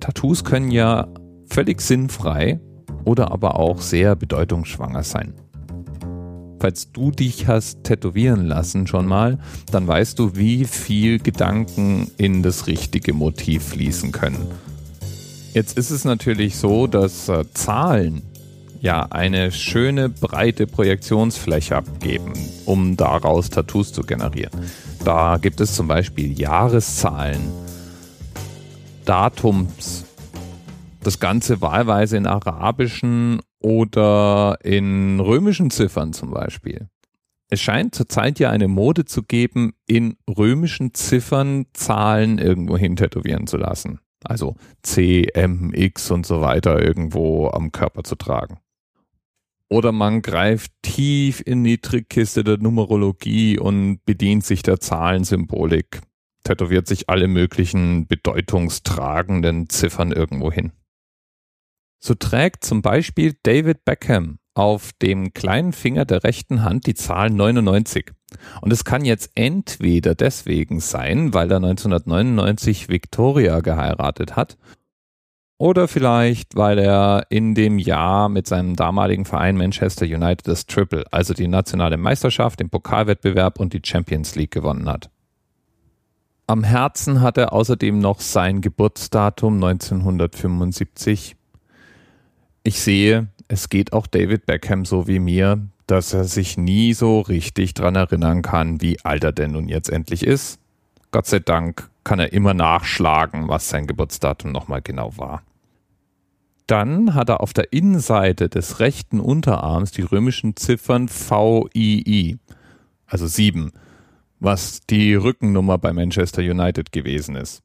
Tattoos können ja völlig sinnfrei oder aber auch sehr bedeutungsschwanger sein. Falls du dich hast tätowieren lassen schon mal, dann weißt du, wie viel Gedanken in das richtige Motiv fließen können. Jetzt ist es natürlich so, dass äh, Zahlen ja eine schöne breite Projektionsfläche abgeben, um daraus Tattoos zu generieren. Da gibt es zum Beispiel Jahreszahlen, Datums, das Ganze wahlweise in arabischen oder in römischen Ziffern zum Beispiel. Es scheint zurzeit ja eine Mode zu geben, in römischen Ziffern Zahlen irgendwo hin tätowieren zu lassen. Also C, M, X und so weiter irgendwo am Körper zu tragen. Oder man greift tief in die Trickkiste der Numerologie und bedient sich der Zahlensymbolik, tätowiert sich alle möglichen bedeutungstragenden Ziffern irgendwo hin. So trägt zum Beispiel David Beckham auf dem kleinen Finger der rechten Hand die Zahl 99. Und es kann jetzt entweder deswegen sein, weil er 1999 Victoria geheiratet hat, oder vielleicht, weil er in dem Jahr mit seinem damaligen Verein Manchester United das Triple, also die nationale Meisterschaft, den Pokalwettbewerb und die Champions League gewonnen hat. Am Herzen hat er außerdem noch sein Geburtsdatum 1975 ich sehe, es geht auch David Beckham so wie mir, dass er sich nie so richtig dran erinnern kann, wie alt er denn nun jetzt endlich ist. Gott sei Dank kann er immer nachschlagen, was sein Geburtsdatum nochmal genau war. Dann hat er auf der Innenseite des rechten Unterarms die römischen Ziffern VII, also 7, was die Rückennummer bei Manchester United gewesen ist.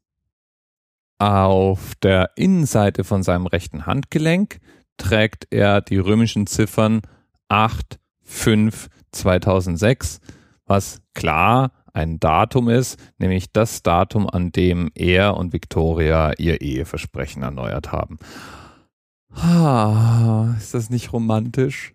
Auf der Innenseite von seinem rechten Handgelenk trägt er die römischen Ziffern 8, 5, 2006, was klar ein Datum ist, nämlich das Datum, an dem er und Victoria ihr Eheversprechen erneuert haben. Ah, ist das nicht romantisch?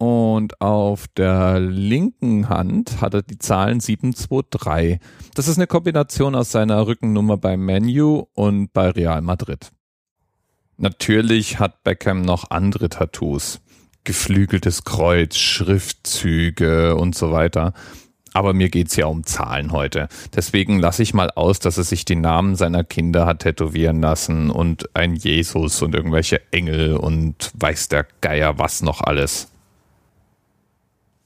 Und auf der linken Hand hat er die Zahlen 723. Das ist eine Kombination aus seiner Rückennummer bei Menu und bei Real Madrid. Natürlich hat Beckham noch andere Tattoos. Geflügeltes Kreuz, Schriftzüge und so weiter. Aber mir geht's ja um Zahlen heute. Deswegen lasse ich mal aus, dass er sich die Namen seiner Kinder hat tätowieren lassen und ein Jesus und irgendwelche Engel und weiß der Geier was noch alles.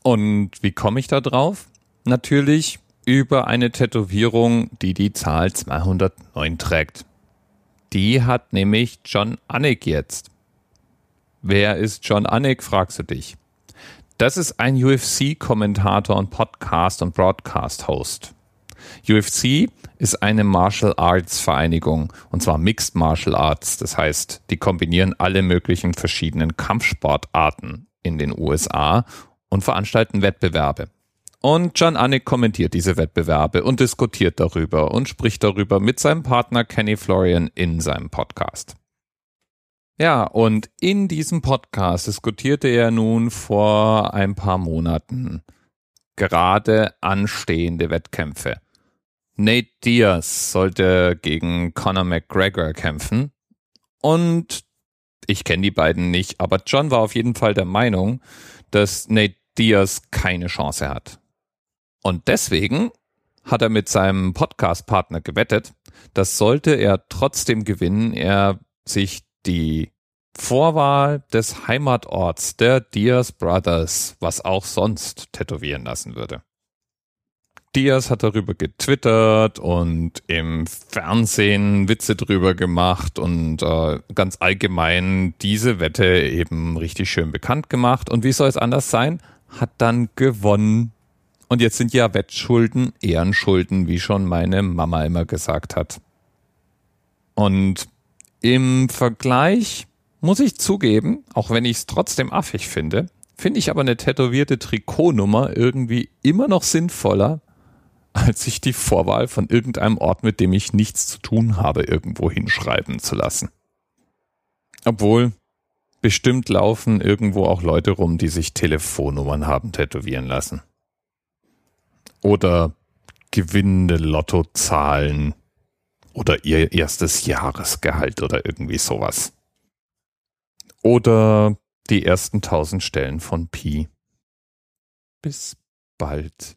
Und wie komme ich da drauf? Natürlich über eine Tätowierung, die die Zahl 209 trägt. Die hat nämlich John Anik jetzt. Wer ist John Anik, fragst du dich. Das ist ein UFC-Kommentator und Podcast- und Broadcast-Host. UFC ist eine Martial Arts Vereinigung und zwar Mixed Martial Arts. Das heißt, die kombinieren alle möglichen verschiedenen Kampfsportarten in den USA und veranstalten Wettbewerbe. Und John Anik kommentiert diese Wettbewerbe und diskutiert darüber und spricht darüber mit seinem Partner Kenny Florian in seinem Podcast. Ja, und in diesem Podcast diskutierte er nun vor ein paar Monaten gerade anstehende Wettkämpfe. Nate Diaz sollte gegen Conor McGregor kämpfen und ich kenne die beiden nicht, aber John war auf jeden Fall der Meinung, dass Nate Diaz keine Chance hat. Und deswegen hat er mit seinem Podcast-Partner gewettet, dass sollte er trotzdem gewinnen, er sich die Vorwahl des Heimatorts der Diaz Brothers, was auch sonst, tätowieren lassen würde. Diaz hat darüber getwittert und im Fernsehen Witze drüber gemacht und äh, ganz allgemein diese Wette eben richtig schön bekannt gemacht. Und wie soll es anders sein? Hat dann gewonnen und jetzt sind ja Wettschulden Ehrenschulden, wie schon meine Mama immer gesagt hat. Und im Vergleich muss ich zugeben, auch wenn ich es trotzdem affig finde, finde ich aber eine tätowierte Trikotnummer irgendwie immer noch sinnvoller, als sich die Vorwahl von irgendeinem Ort, mit dem ich nichts zu tun habe, irgendwo hinschreiben zu lassen. Obwohl, bestimmt laufen irgendwo auch Leute rum, die sich Telefonnummern haben tätowieren lassen oder gewinnende Lottozahlen Oder ihr erstes Jahresgehalt oder irgendwie sowas. Oder die ersten tausend Stellen von Pi. Bis bald.